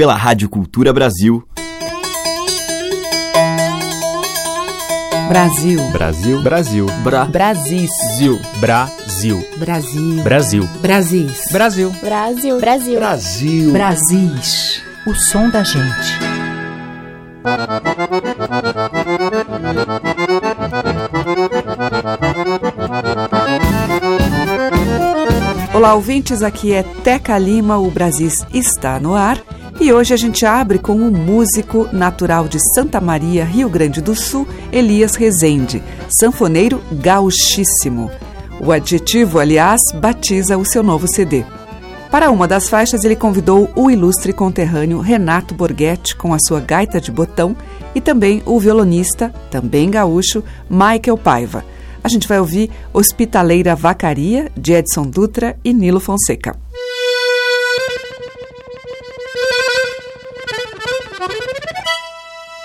pela Rádio Cultura Brasil. Brasil. Brasil. Brasil. Bra. Brasis. Zil. Brasil. Brasil. Brasil. Brasis. Brasil. Brasil. Brasil. Brasil. Brasis. O som da gente. Olá, ouvintes. Aqui é Teca Lima. O Brasis está no ar. E hoje a gente abre com o um músico natural de Santa Maria, Rio Grande do Sul, Elias Rezende, sanfoneiro gauchíssimo. O adjetivo, aliás, batiza o seu novo CD. Para uma das faixas, ele convidou o ilustre conterrâneo Renato Borghetti com a sua gaita de botão e também o violonista, também gaúcho, Michael Paiva. A gente vai ouvir Hospitaleira Vacaria, de Edson Dutra e Nilo Fonseca.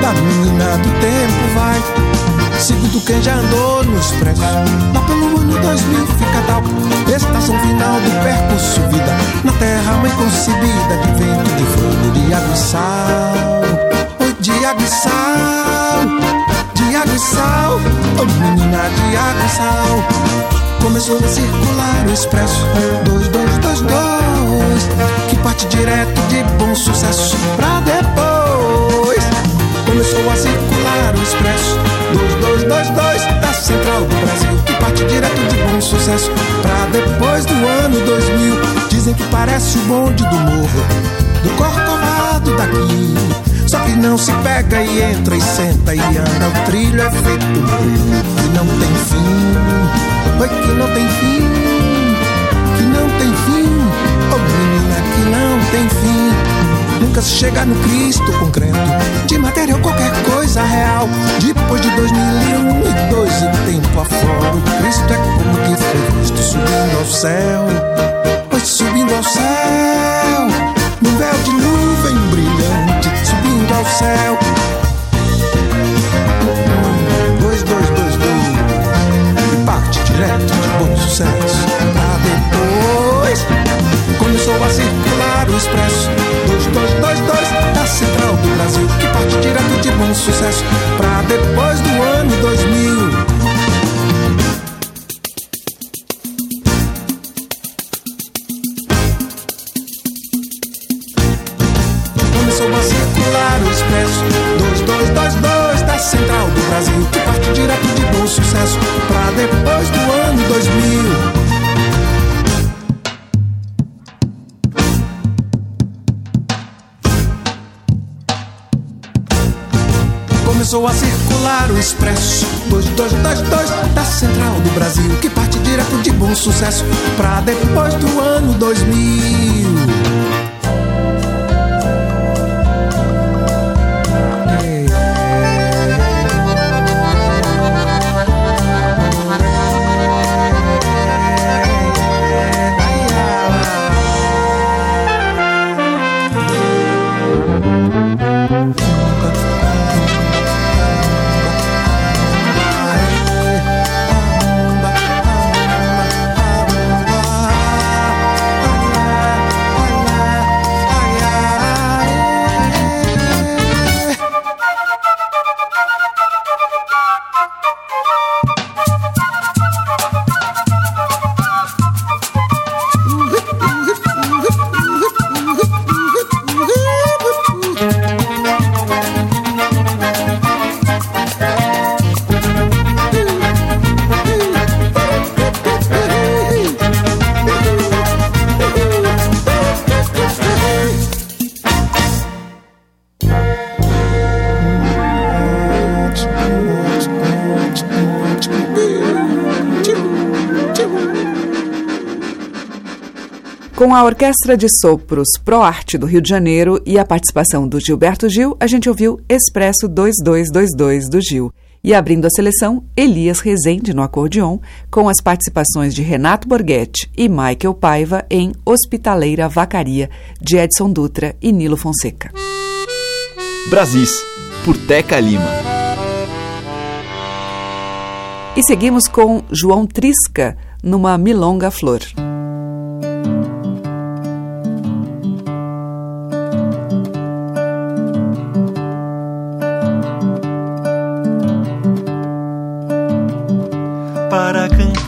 Da menina do tempo vai. Segundo quem já andou no expresso. Lá pelo ano 2000 fica tal. Estação final do percurso vida. Na terra mãe concebida De vento, de fogo, de água e sal. Oi, de água e sal. De água e sal. Oh menina de água e sal. Começou a circular o expresso. 2222 Que parte direto de bom sucesso. Pra depois Começou a circular o expresso. 2222 da Central do Brasil Que parte direto de bom sucesso. Pra depois do ano 2000 Dizem que parece o bonde do morro Do corcovado daqui. Só que não se pega e entra e senta e anda. O trilho é feito que não tem fim. Oi, que não tem fim Que não tem fim. Oh menina, que não tem fim Nunca se chega no Cristo concreto. De matéria ou qualquer coisa real. Depois de dois mil e dois e tempo afora. O Cristo é como que foi visto subindo ao céu. Pois subindo ao céu Num véu de nuvem brilhante Subindo ao céu sucesso Pra depois do expresso. 2222 da Central do Brasil Que parte direto de bom sucesso Pra depois do ano 2000 Com a Orquestra de Sopros Pro Arte do Rio de Janeiro e a participação do Gilberto Gil, a gente ouviu Expresso 2222 do Gil. E abrindo a seleção, Elias Rezende no acordeon, com as participações de Renato Borghetti e Michael Paiva em Hospitaleira Vacaria, de Edson Dutra e Nilo Fonseca. Brasis, por Teca Lima. E seguimos com João Trisca, numa Milonga Flor.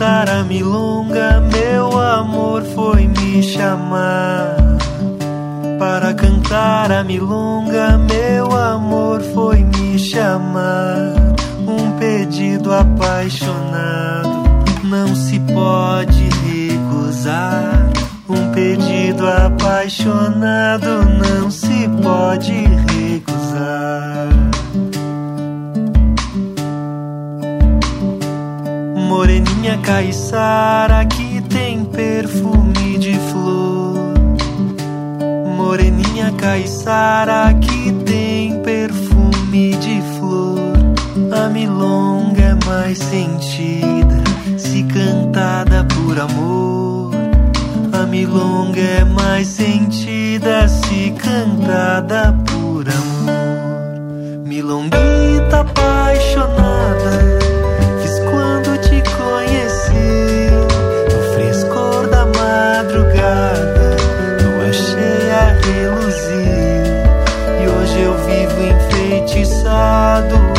Cantar a milonga, meu amor foi me chamar. Para cantar a milonga, meu amor foi me chamar. Um pedido apaixonado não se pode recusar. Um pedido apaixonado não se pode recusar. Moreninha caiçara que tem perfume de flor. Moreninha caiçara que tem perfume de flor. A milonga é mais sentida se cantada por amor. A milonga é mais sentida se cantada por amor. Milonguita apaixonada, enfeitiçado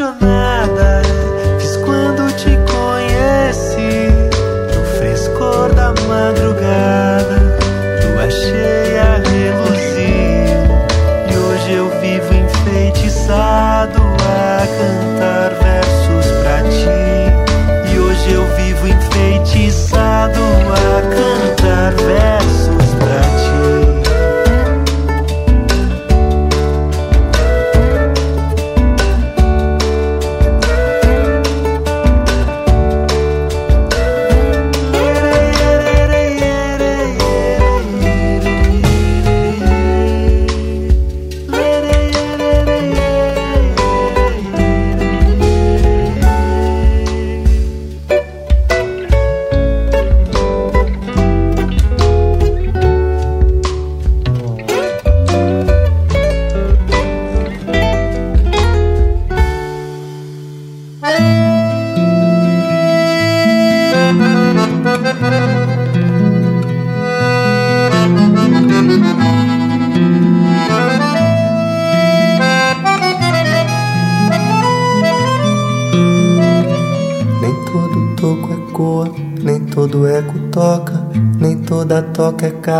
apaixonada.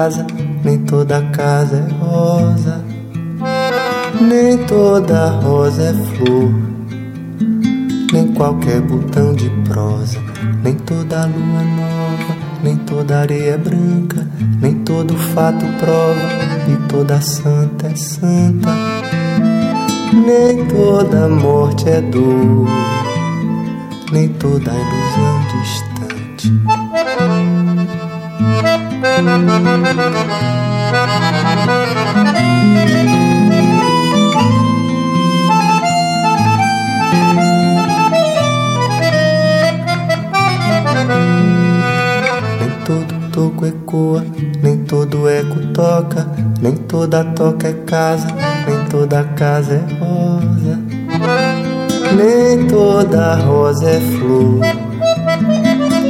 Casa, nem toda casa é rosa, nem toda rosa é flor, nem qualquer botão de prosa, nem toda lua nova, nem toda areia branca, nem todo fato prova, e toda santa é santa, nem toda morte é dor nem toda ilusão distante. Nem todo toco ecoa, nem todo eco toca, nem toda toca é casa, nem toda casa é rosa. Nem toda rosa é flor,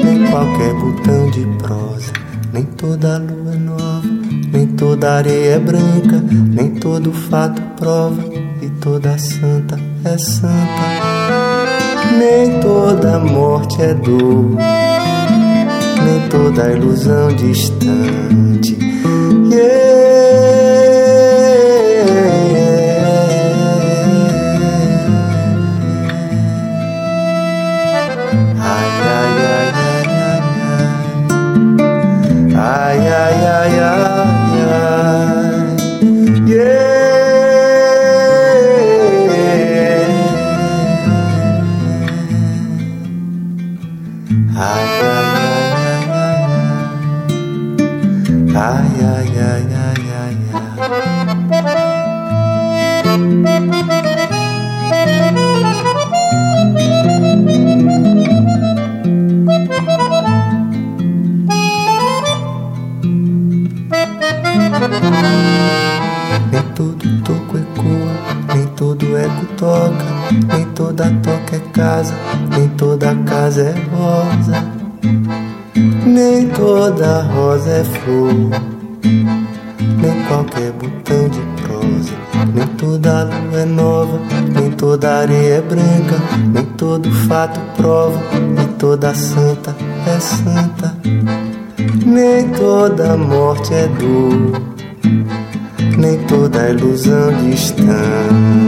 nem qualquer botão de prosa, nem toda lua é nova, nem toda areia é branca, nem todo fato prova, e toda santa é santa, nem toda morte é dor, nem toda ilusão distante. Casa, nem toda casa é rosa, nem toda rosa é flor, nem qualquer botão de prosa, nem toda lua é nova, nem toda areia é branca, nem todo fato prova, nem toda santa é santa, nem toda morte é dor nem toda ilusão distante.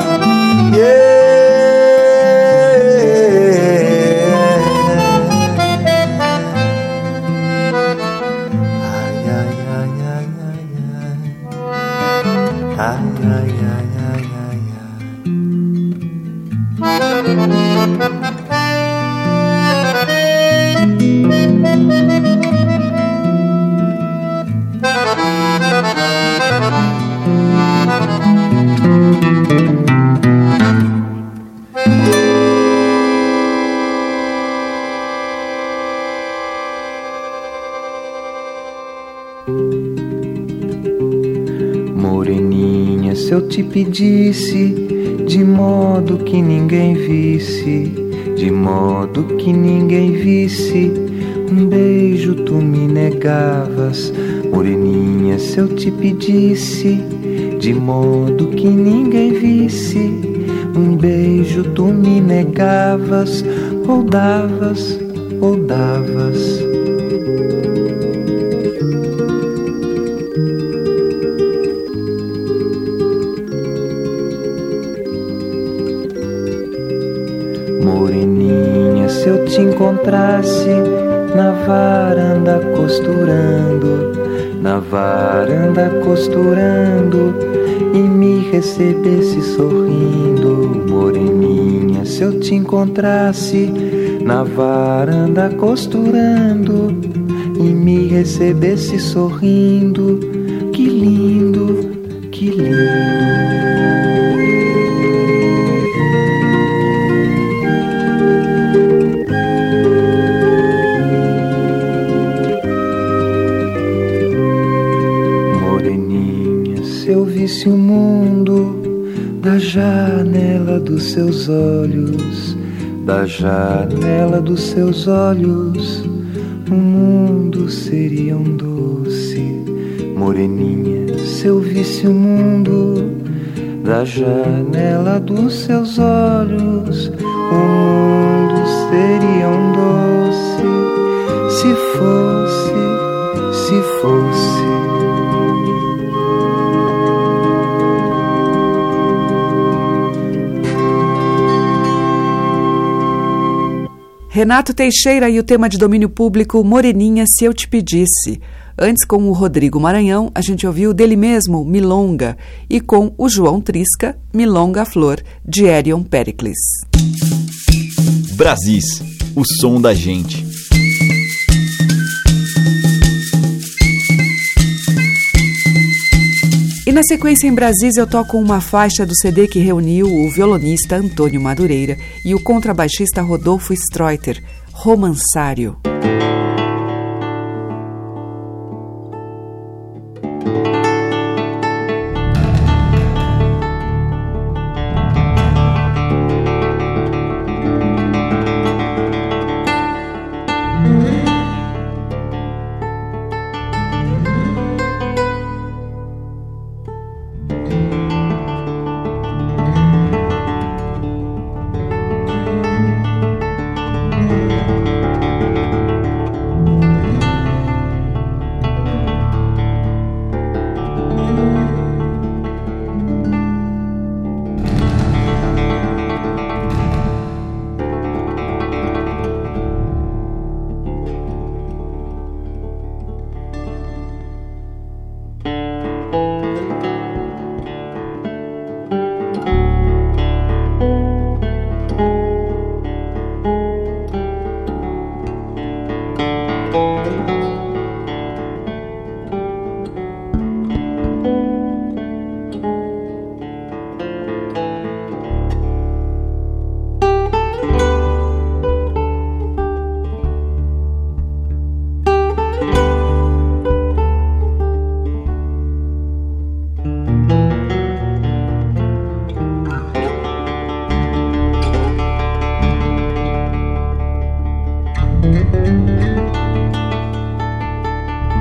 te pedisse de modo que ninguém visse, de modo que ninguém visse, um beijo tu me negavas. Moreninha, se eu te pedisse de modo que ninguém visse, um beijo tu me negavas, ou davas, ou davas. Se eu te encontrasse na varanda costurando, na varanda costurando e me recebesse sorrindo, moreninha, se eu te encontrasse na varanda costurando e me recebesse sorrindo, que lindo, janela dos seus olhos, o mundo seria um doce, moreninha. Se eu visse o mundo da janela dos seus olhos, Renato Teixeira e o tema de domínio público Moreninha Se Eu Te Pedisse. Antes, com o Rodrigo Maranhão, a gente ouviu dele mesmo Milonga e com o João Trisca, Milonga Flor, de Erion Pericles. Brasis, o som da gente. E na sequência em Brasília eu toco uma faixa do CD que reuniu o violonista Antônio Madureira e o contrabaixista Rodolfo Streuter, Romansário.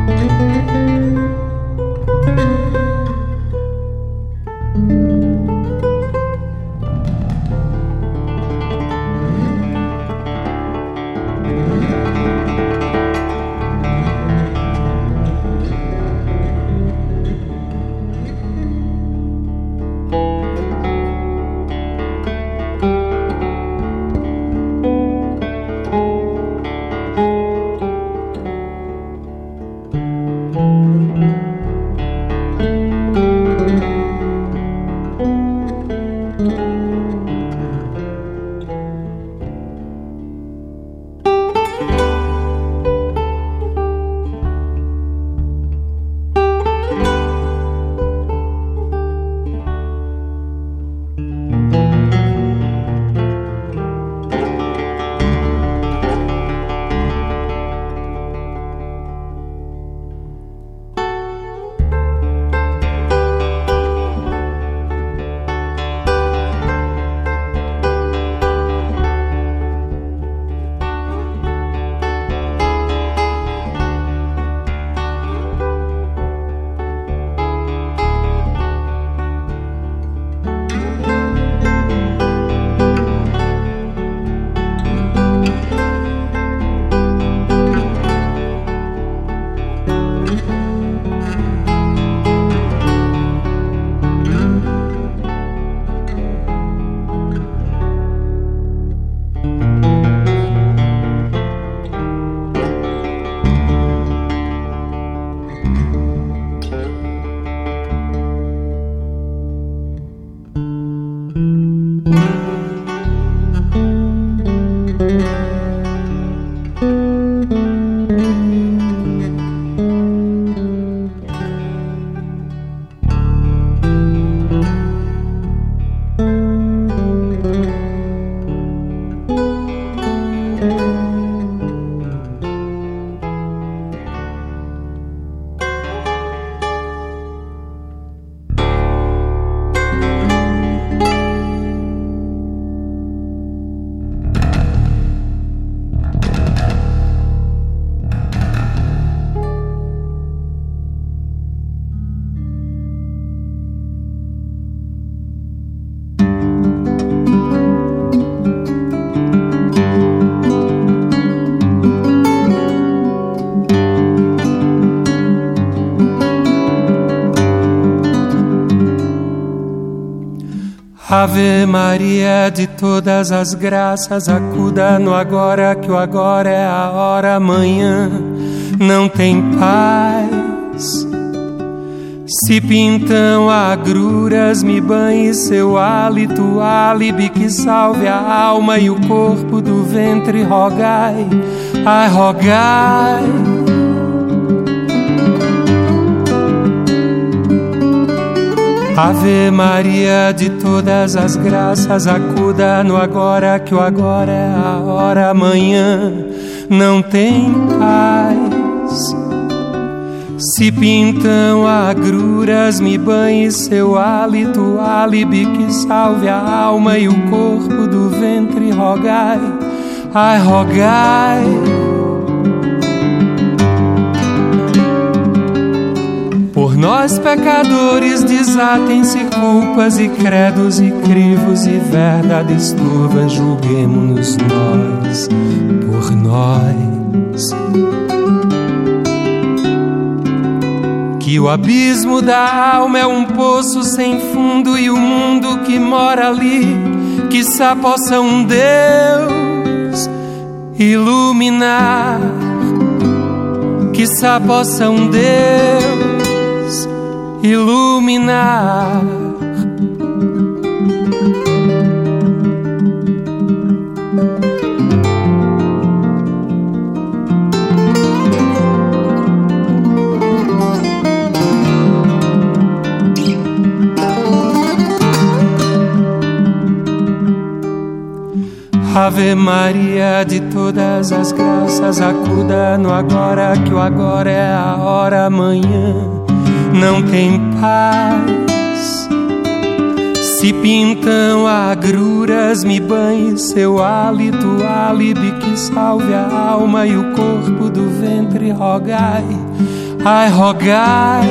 Música Ave Maria de todas as graças, acuda no agora, que o agora é a hora, amanhã não tem paz. Se pintam agruras, me banhe seu hálito, álibi que salve a alma e o corpo do ventre, rogai, ai, rogai. Ave Maria de todas as graças, acuda no agora, que o agora é a hora, amanhã não tem paz. Se pintam agruras, me banhe seu hálito, álibi que salve a alma e o corpo do ventre, rogai, ai, rogai. Nós pecadores desatem-se culpas e credos e crivos e verdades turvas, julguemos-nos nós por nós. Que o abismo da alma é um poço sem fundo e o mundo que mora ali, que só possa um Deus iluminar, que só possa um Deus iluminar. Ave Maria de todas as graças, acuda no agora, que o agora é a hora amanhã não tem paz. Se pintam agruras, me banhe seu hálito, álibi que salve a alma e o corpo do ventre, rogai, ai rogai.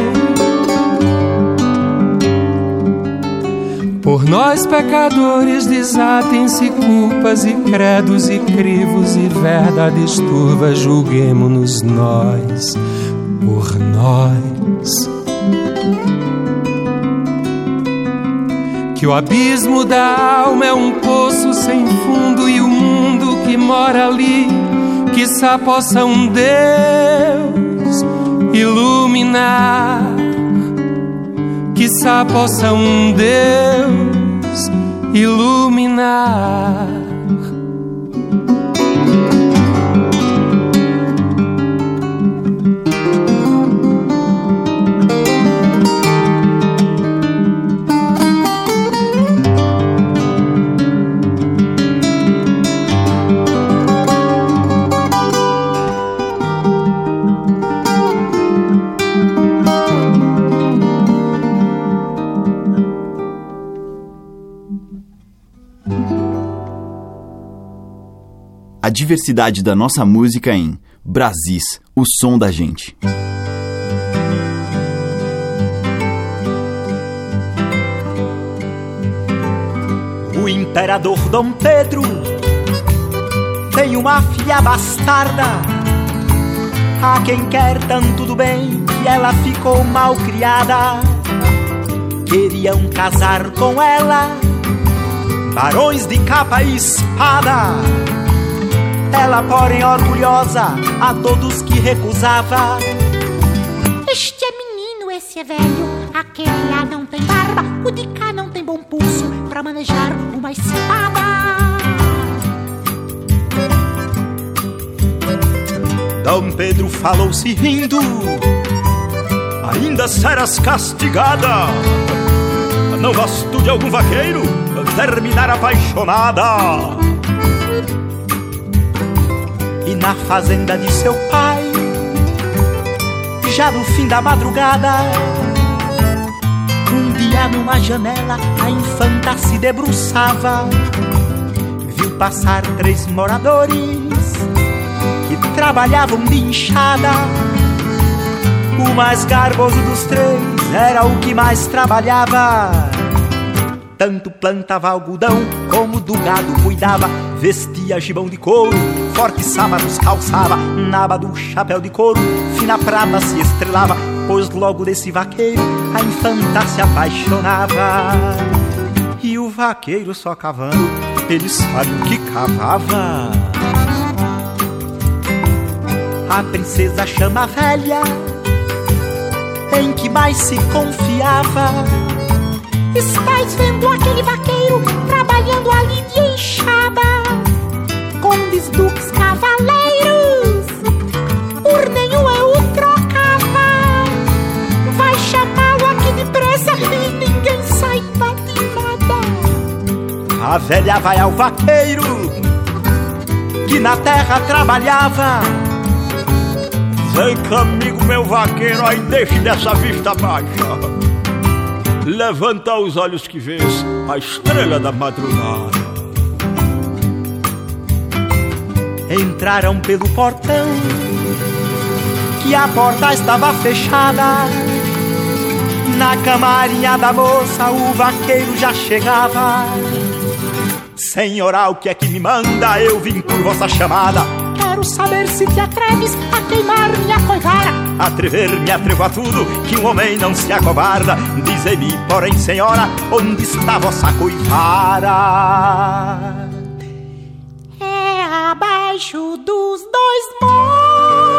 Por nós pecadores desatem-se culpas e credos e crivos e verdades turvas, julguemo-nos nós, por nós. Que o abismo da alma é um poço sem fundo e o mundo que mora ali, que possa um Deus iluminar, que possa um Deus iluminar. Diversidade da nossa música em Brasis, o som da gente. O imperador Dom Pedro tem uma filha bastarda, a quem quer tanto do bem que ela ficou mal criada. Queriam casar com ela, barões de capa e espada ela, porém, orgulhosa, a todos que recusava. Este é menino, esse é velho. Aquele lá não tem barba, o de cá não tem bom pulso para manejar uma espada. Dom Pedro falou-se rindo. Ainda serás castigada. Não gosto de algum vaqueiro terminar apaixonada na fazenda de seu pai, já no fim da madrugada, um dia numa janela a infanta se debruçava, viu passar três moradores que trabalhavam de enxada. O mais garboso dos três era o que mais trabalhava. Tanto plantava algodão como do gado cuidava Vestia gibão de couro, fortes sábados calçava, naba do chapéu de couro, fina prata se estrelava, pois logo desse vaqueiro a infanta se apaixonava. E o vaqueiro só cavando, ele sabe o que cavava. A princesa chama a velha, em que mais se confiava. Estás vendo aquele vaqueiro trabalhando ali de enxada? Condes, duques, cavaleiros, por nenhum eu o trocava. Vai chamá-lo aqui depressa e ninguém saiba de nada. A velha vai ao vaqueiro que na terra trabalhava. Vem comigo, meu vaqueiro, aí deixe dessa vista baixa. Levanta os olhos que vês a estrela da madrugada. Entraram pelo portão, que a porta estava fechada. Na camarinha da moça o vaqueiro já chegava. Senhora, o que é que me manda? Eu vim por vossa chamada. Quero saber se te atreves a queimar minha coivara. Atrever-me, atrevo a tudo, que um homem não se acobarda. Dizei-me, porém, senhora, onde está vossa coivara? Abaixo dos dois montes,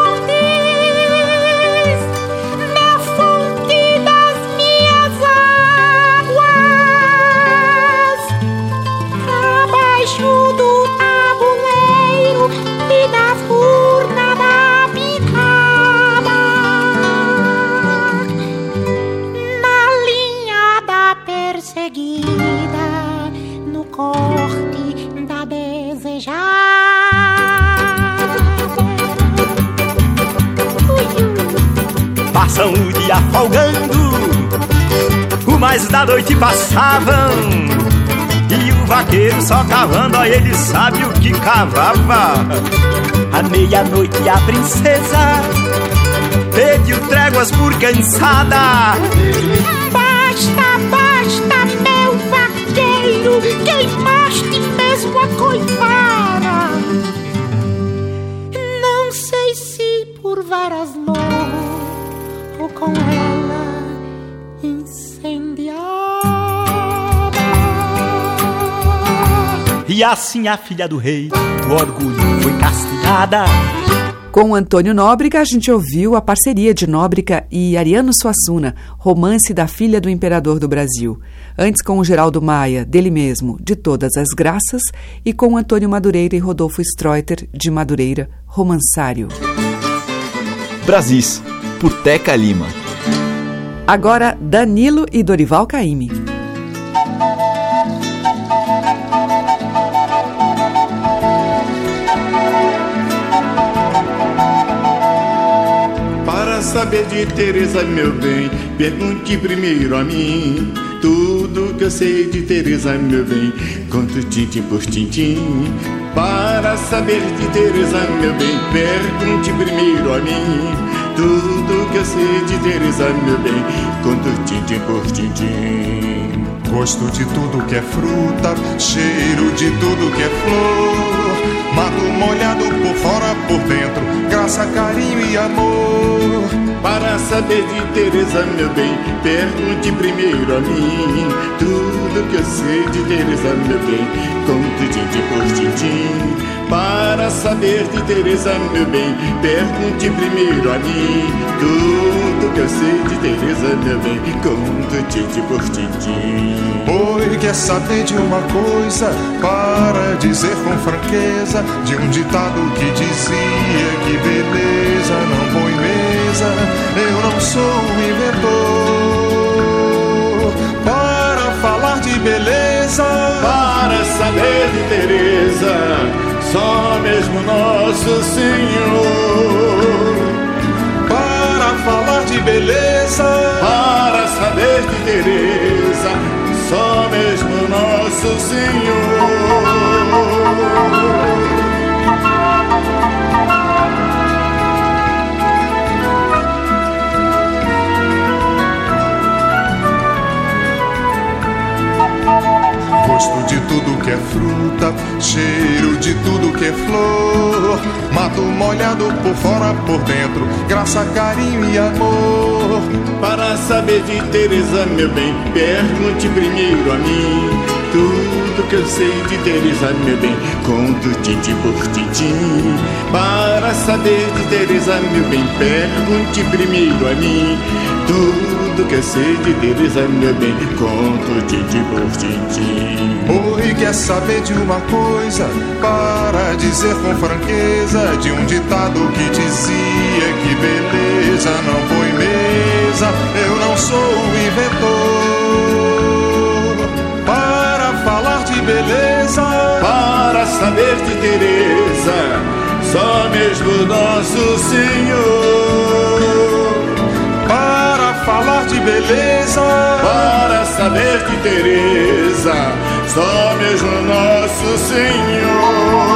passam o dia folgando, o mais da noite passavam. E o vaqueiro só cavando, aí ele sabe o que cavava. À meia-noite a princesa pediu tréguas por cansada. Basta, basta, meu vaqueiro, queimaste mesmo a coivara. Não sei se por varas com ela incendiada. E assim a filha do rei, do orgulho, foi castigada. Com Antônio Nóbrega, a gente ouviu a parceria de Nóbrega e Ariano Suassuna, romance da filha do imperador do Brasil. Antes com o Geraldo Maia, dele mesmo, de Todas as Graças, e com Antônio Madureira e Rodolfo Streuter, de Madureira, Romansário. Brasis, por Teca Lima. Agora, Danilo e Dorival Caymmi. Para saber de Teresa, meu bem, pergunte primeiro a mim. Tudo que eu sei de Teresa, meu bem, conto tintim por tintim. Para saber de Teresa, meu bem, pergunte primeiro a mim. Tudo que eu sei de Teresa, meu bem, conto tintim por tintim. Gosto de tudo que é fruta, cheiro de tudo que é flor. Mato molhado por fora, por dentro, graça, carinho e amor. Para saber de Teresa, meu bem, pergunte primeiro a mim. Tudo que eu sei de Teresa, meu bem, conto tintim por tintim. Para saber de Teresa, meu bem, pergunte primeiro a mim. Tudo que eu sei de Teresa, meu bem, conto tintim por tintim. Oi, quer saber de uma coisa? Para dizer com franqueza de um ditado que dizia que beleza não põe mesa. Eu não sou um inventor. Para falar de beleza, para saber de Teresa, só mesmo nosso Senhor. Para falar de beleza, para saber de Teresa, só mesmo nosso Senhor. Que é fruta, cheiro de tudo que é flor. Mato molhado por fora, por dentro, graça, carinho e amor. Para saber de Teresa, meu bem, pergunte primeiro a mim. Tudo que eu sei de Teresa, meu bem, conto tintim por tintim. Para saber de Teresa, meu bem, pergunte primeiro a mim. Tudo que eu sei de Teresa, meu bem, conto tintim por tintim. Oi, quer saber de uma coisa? Para dizer com franqueza de um ditado que dizia que beleza não põe mesa. Eu não sou o inventor. Para falar de beleza, para saber de Teresa, só mesmo nosso Senhor. Para falar de beleza, para saber de Teresa, só mesmo nosso Senhor.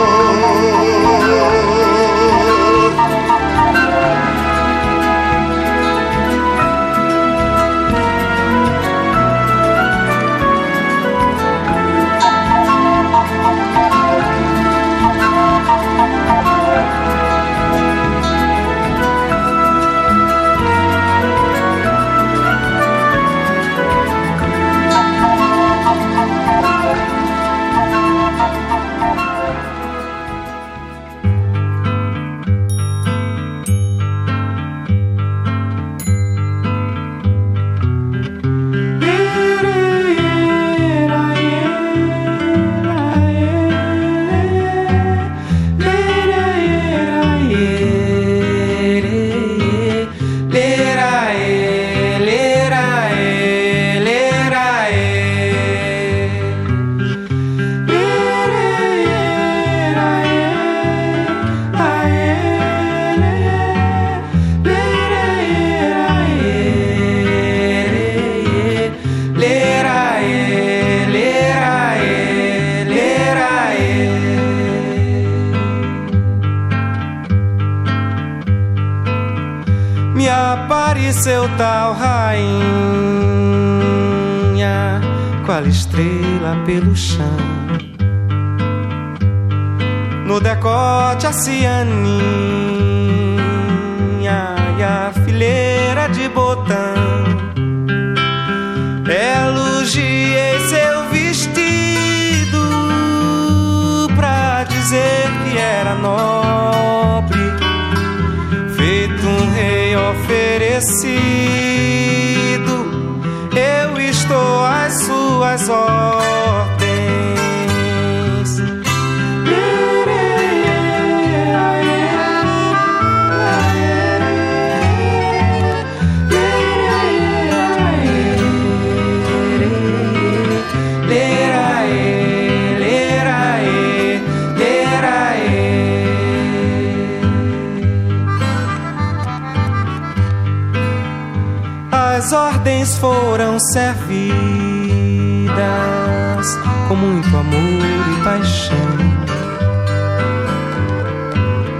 E paixão.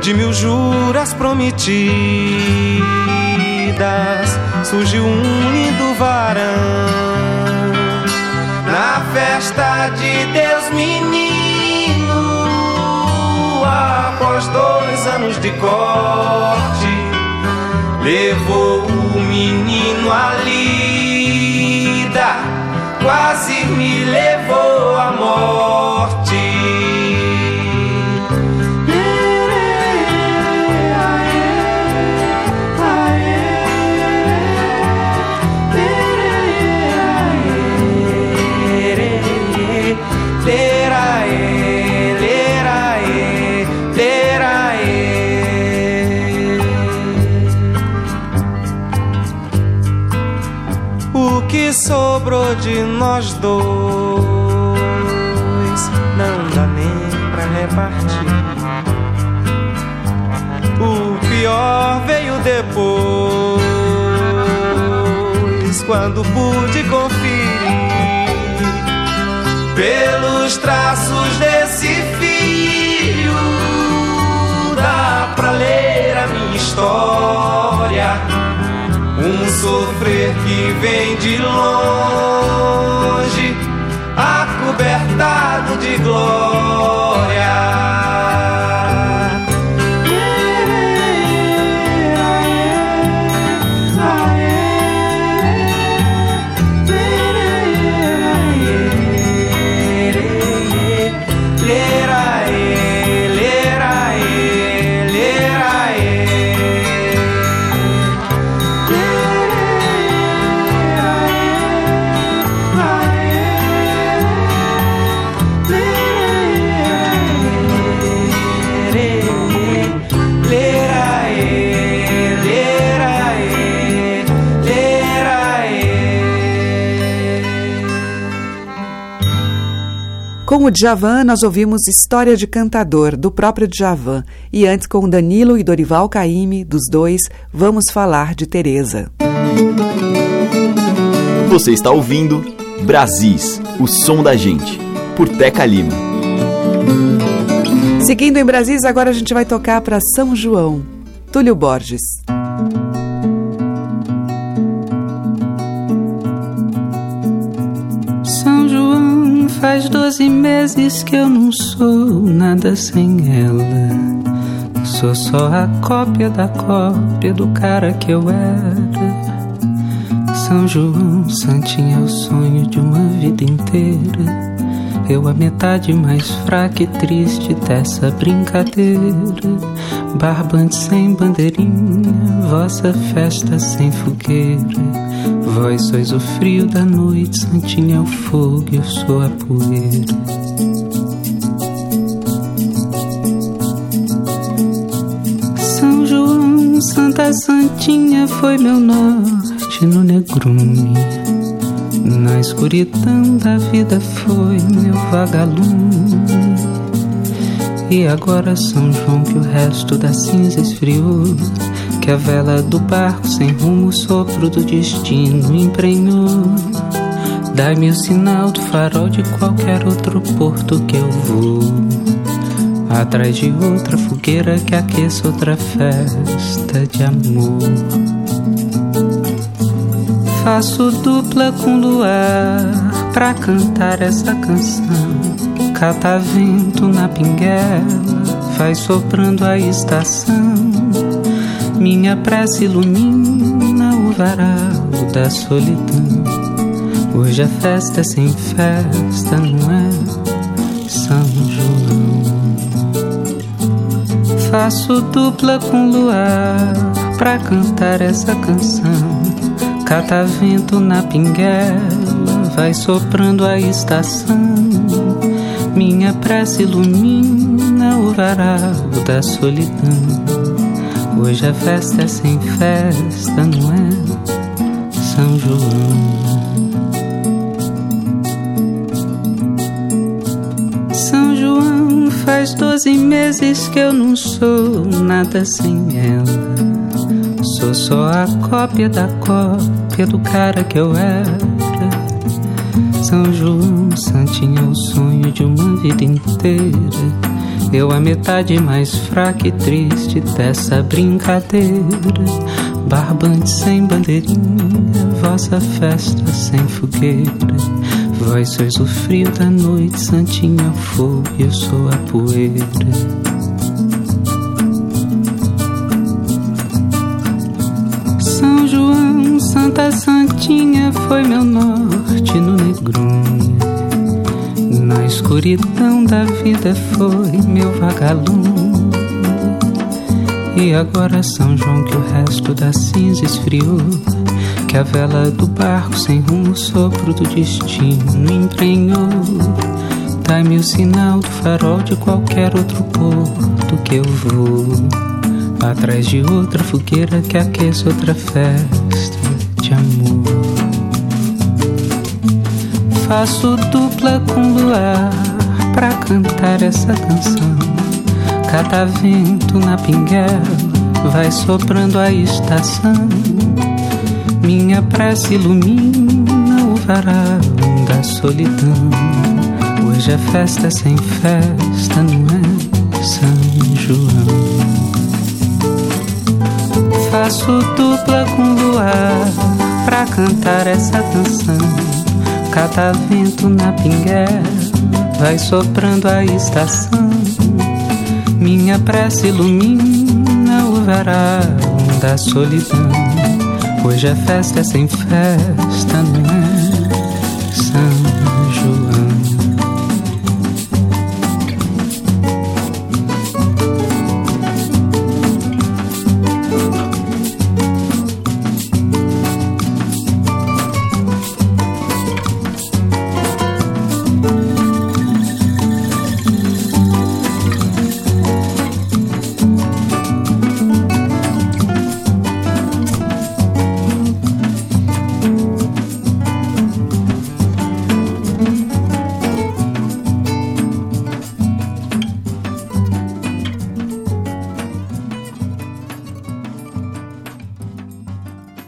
De mil juras prometidas surgiu um lindo varão. Na festa de Deus menino, após dois anos de corte, levou o menino à lida, quase me levou à morte. De nós dois não dá nem pra repartir. O pior veio depois, quando pude conferir pelos traços desse filho. Dá pra ler a minha história sofrer que vem de longe, acobertado de glória. O Djavan, nós ouvimos História de Cantador, do próprio Djavan. E antes, com Danilo e Dorival Caymmi, dos dois, vamos falar de Teresa. Você está ouvindo Brasis, o som da gente, por Teca Lima. Seguindo em Brasis, agora a gente vai tocar para São João. Túlio Borges. Faz doze meses que eu não sou nada sem ela. Sou só a cópia da cópia do cara que eu era. São João, Santinha é o sonho de uma vida inteira. Eu a metade mais fraca e triste dessa brincadeira. Barbante sem bandeirinha, vossa festa sem fogueira. Vós sois o frio da noite, Santinha é o fogo, eu sou a poeira. São João, Santa Santinha foi meu norte no negrume. Na escuridão da vida foi meu vagalume. E agora São João que o resto da cinza esfriou. Que a vela do barco sem rumo, o sopro do destino emprenhou. Dai-me o sinal do farol de qualquer outro porto que eu vou. Atrás de outra fogueira que aqueça outra festa de amor. Faço dupla com luar pra cantar essa canção. Catavento na pinguela, vai soprando a estação. Minha prece ilumina o varal da solidão. Hoje a festa é sem festa, não é São João. Faço dupla com luar pra cantar essa canção. Catavento na pinguela, vai soprando a estação. Minha prece ilumina o varal da solidão. Hoje a festa é sem festa, não é? São João. São João faz doze meses que eu não sou nada sem ela. Sou só a cópia da cópia do cara que eu era. São João Santinha, o sonho de uma vida inteira. Eu a metade mais fraca e triste dessa brincadeira. Barbante sem bandeirinha, vossa festa sem fogueira. Vós sois o frio da noite, Santinha, fogo eu sou a poeira. Santa Santinha foi meu norte no negrume. Na escuridão da vida foi meu vagalume. E agora São João que o resto da cinza esfriou. Que a vela do barco sem rumo, sopro do destino emprenhou. Dai-me o sinal do farol de qualquer outro porto que eu vou. Atrás de outra fogueira que aqueça outra festa de amor. Faço dupla com luar pra cantar essa canção. Cada vento na pinguela vai soprando a estação. Minha prece ilumina o varal da solidão. Hoje é festa sem festa, não é São João. Faço dupla com luar pra cantar essa canção. Cada vento na pinguela vai soprando a estação. Minha prece ilumina o varal da solidão. Hoje a festa é sem festa, não é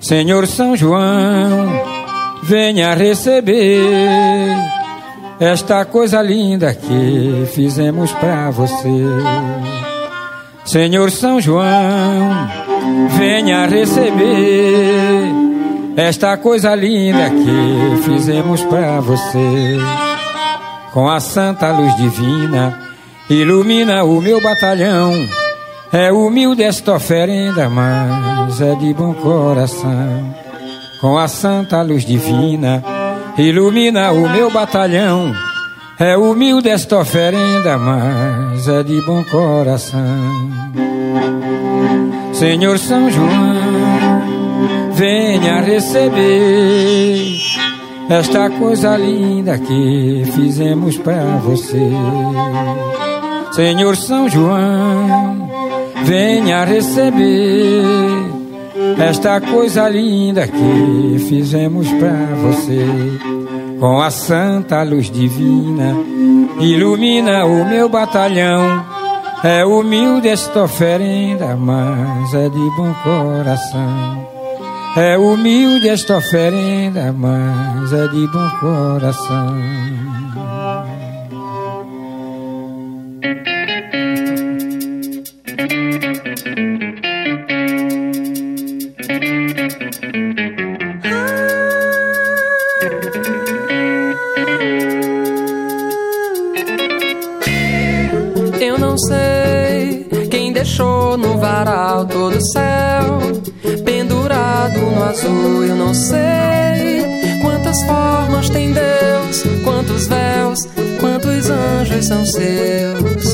Senhor São João, venha receber esta coisa linda que fizemos para você. Senhor São João, venha receber esta coisa linda que fizemos para você. Com a santa luz divina, ilumina o meu batalhão é humilde esta oferenda, mas é de bom coração. Com a santa luz divina, ilumina o meu batalhão. É humilde esta oferenda, mas é de bom coração. Senhor São João, venha receber esta coisa linda que fizemos para você. Senhor São João, venha receber esta coisa linda que fizemos para você. Com a santa luz divina, ilumina o meu batalhão. É humilde esta oferenda, mas é de bom coração. É humilde esta oferenda, mas é de bom coração. deixou no varal todo o céu pendurado no azul. Eu não sei quantas formas tem Deus, quantos véus, quantos anjos são seus.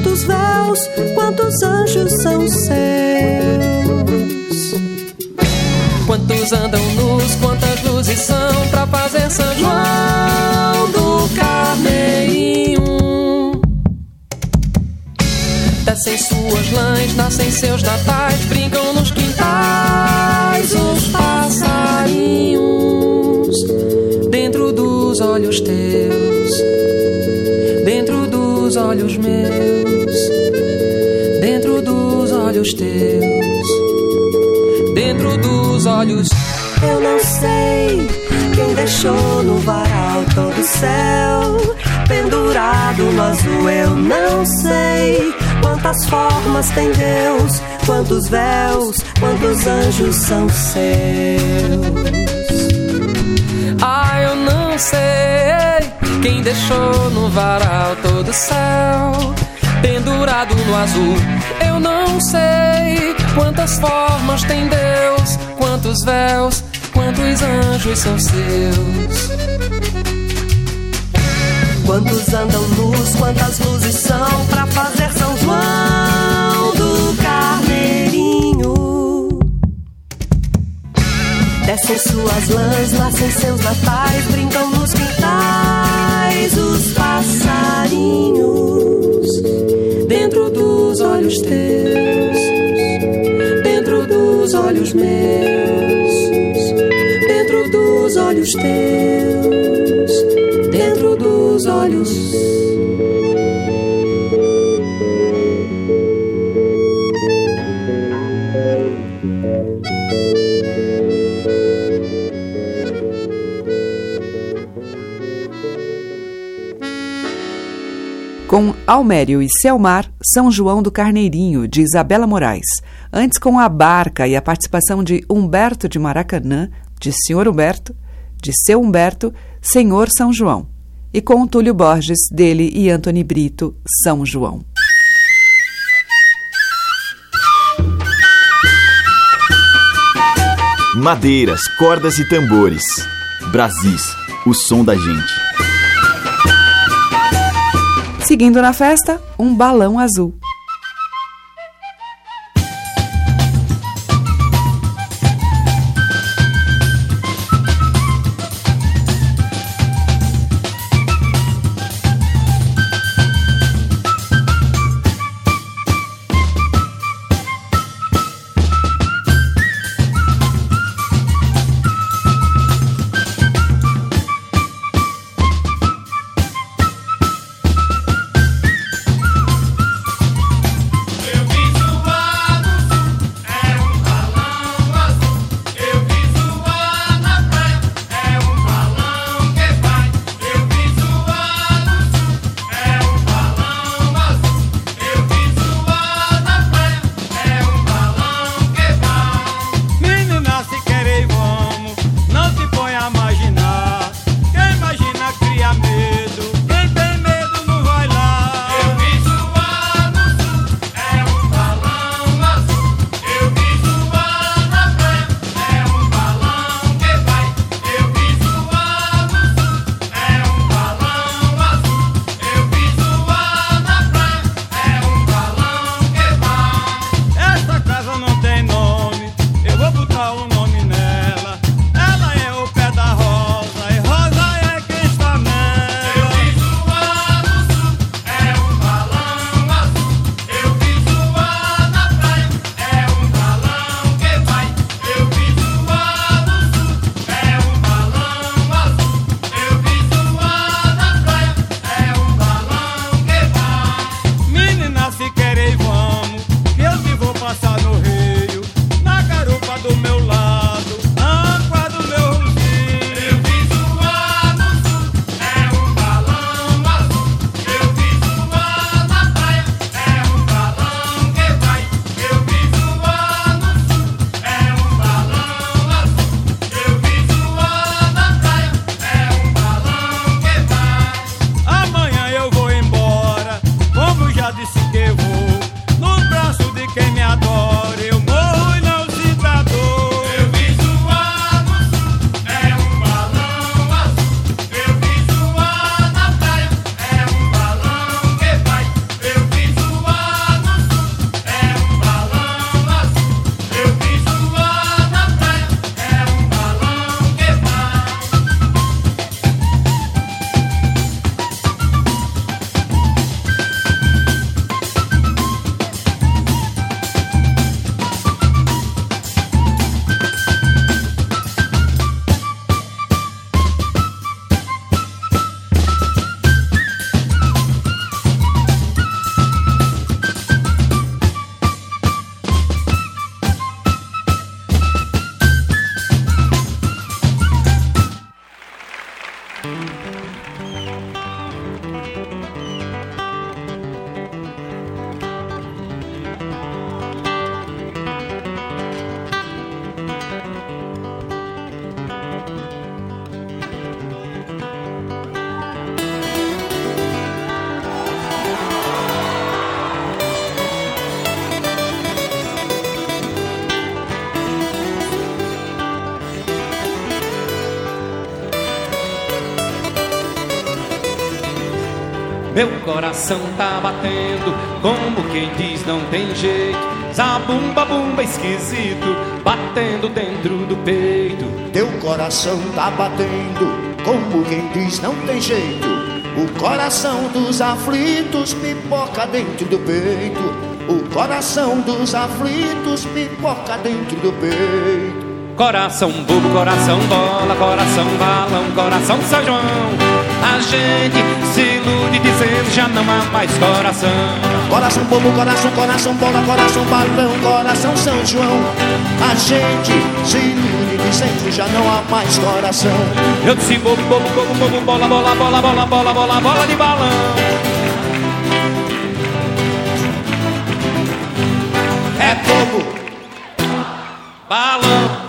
Quantos véus, quantos anjos são seus. Quantos andam nus, quantas luzes são pra fazer São João do Carneirinho? Descem suas lãs, nascem seus natais, olhos teus, dentro dos olhos. Eu não sei quem deixou no varal todo o céu pendurado no azul. Eu não sei quantas formas tem Deus, quantos véus, quantos anjos são seus. Ah, eu não sei quem deixou no varal todo o céu pendurado no azul. Não sei quantas formas tem Deus, quantos véus, quantos anjos são seus. Quantos andam nus, quantas luzes são Almério e Selmar, São João do Carneirinho, de Isabela Moraes. Antes com A Barca e a participação de Humberto de Maracanã, de Senhor Humberto, de Seu Humberto, Senhor São João. E com Túlio Borges, dele e Antony Brito, São João. Madeiras, cordas e tambores. Brasis, o som da gente. Seguindo na festa, um balão azul. Coração tá batendo, como quem diz não tem jeito. Zabumba bumba esquisito, batendo dentro do peito. Teu coração tá batendo, como quem diz não tem jeito. O coração dos aflitos pipoca dentro do peito. O coração dos aflitos pipoca dentro do peito. Coração bobo, coração bola, coração balão, coração São João. A gente se ilude dizendo já não há mais coração. Coração bobo, coração, coração bola, coração balão, coração São João. A gente se ilude dizendo já não há mais coração. Eu disse bobo, bobo, bobo, bobo, bola, bola, bola, bola, bola, bola, bola de balão. É bobo, balão.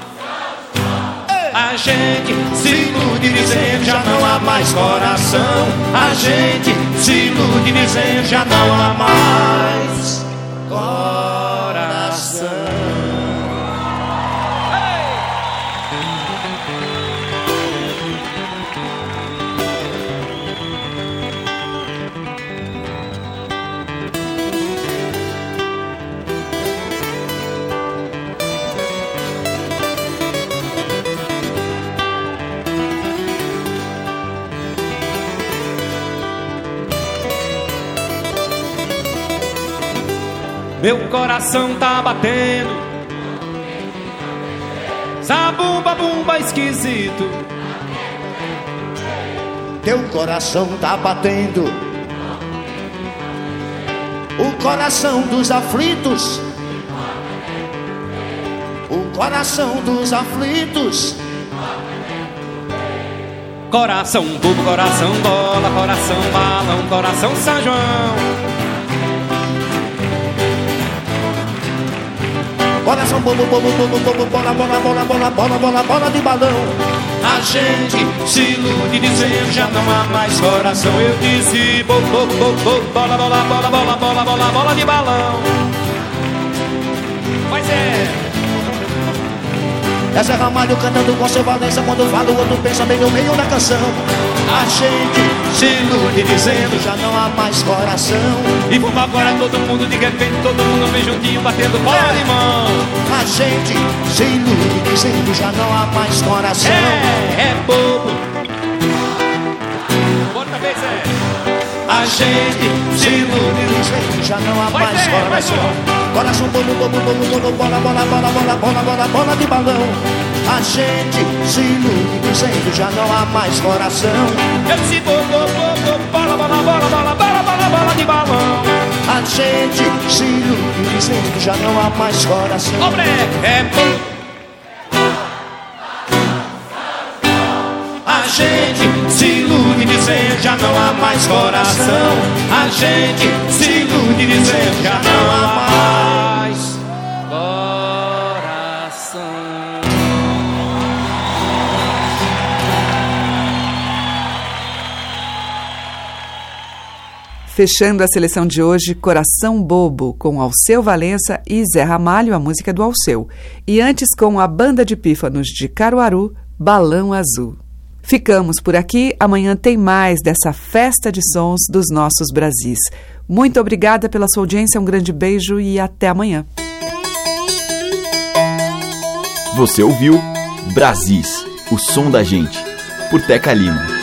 A gente se ilude dizendo já não há mais coração. A gente se ilude dizendo já não há mais coração. Meu coração tá batendo. Zabumba bumba esquisito. teu coração tá batendo. O coração dos aflitos. O coração dos aflitos. Coração bobo, coração bola, coração balão, coração São João. Coração bobo, bobo, bobo, bobo, bola, bola, bola, bola, bola, bola, bola de balão. A gente se ilude dizendo já não há mais coração. Eu disse bobo, bobo, bobo, bola, bola, bola, bola, bola, bola, bola de balão. Pois é. Essa é Ramalho cantando com seu Valença Quando fala o outro pensa bem no meio da canção A gente se ilude dizendo Já não há mais coração. E vamos agora todo mundo de repente Todo mundo vem juntinho batendo bola de mão A gente se ilude dizendo Já não há mais coração. É, é bobo A gente se dizendo Já não há Pois mais é, coração Coração bobo, bobo, bobo, bobo, bola, bola, bola, bola, bola, bola, bola de balão A gente se ilude dizendo Já não há mais coração Eu disse bobo, bobo, bola, bola, bola, bola, bola, bola, bola de balão A gente se ilude dizendo Já não há mais coração Obre, é bobo gente se ilude dizendo já não há mais coração. A gente se ilude dizendo já não há mais coração. Fechando a seleção de hoje, Coração Bobo, com Alceu Valença e Zé Ramalho, a música do Alceu. E antes, com a Banda de Pífanos de Caruaru, Balão Azul. Ficamos por aqui. Amanhã tem mais dessa festa de sons dos nossos Brasis. Muito obrigada pela sua audiência, um grande beijo e até amanhã. Você ouviu Brasis, o som da gente, por Teca Lima.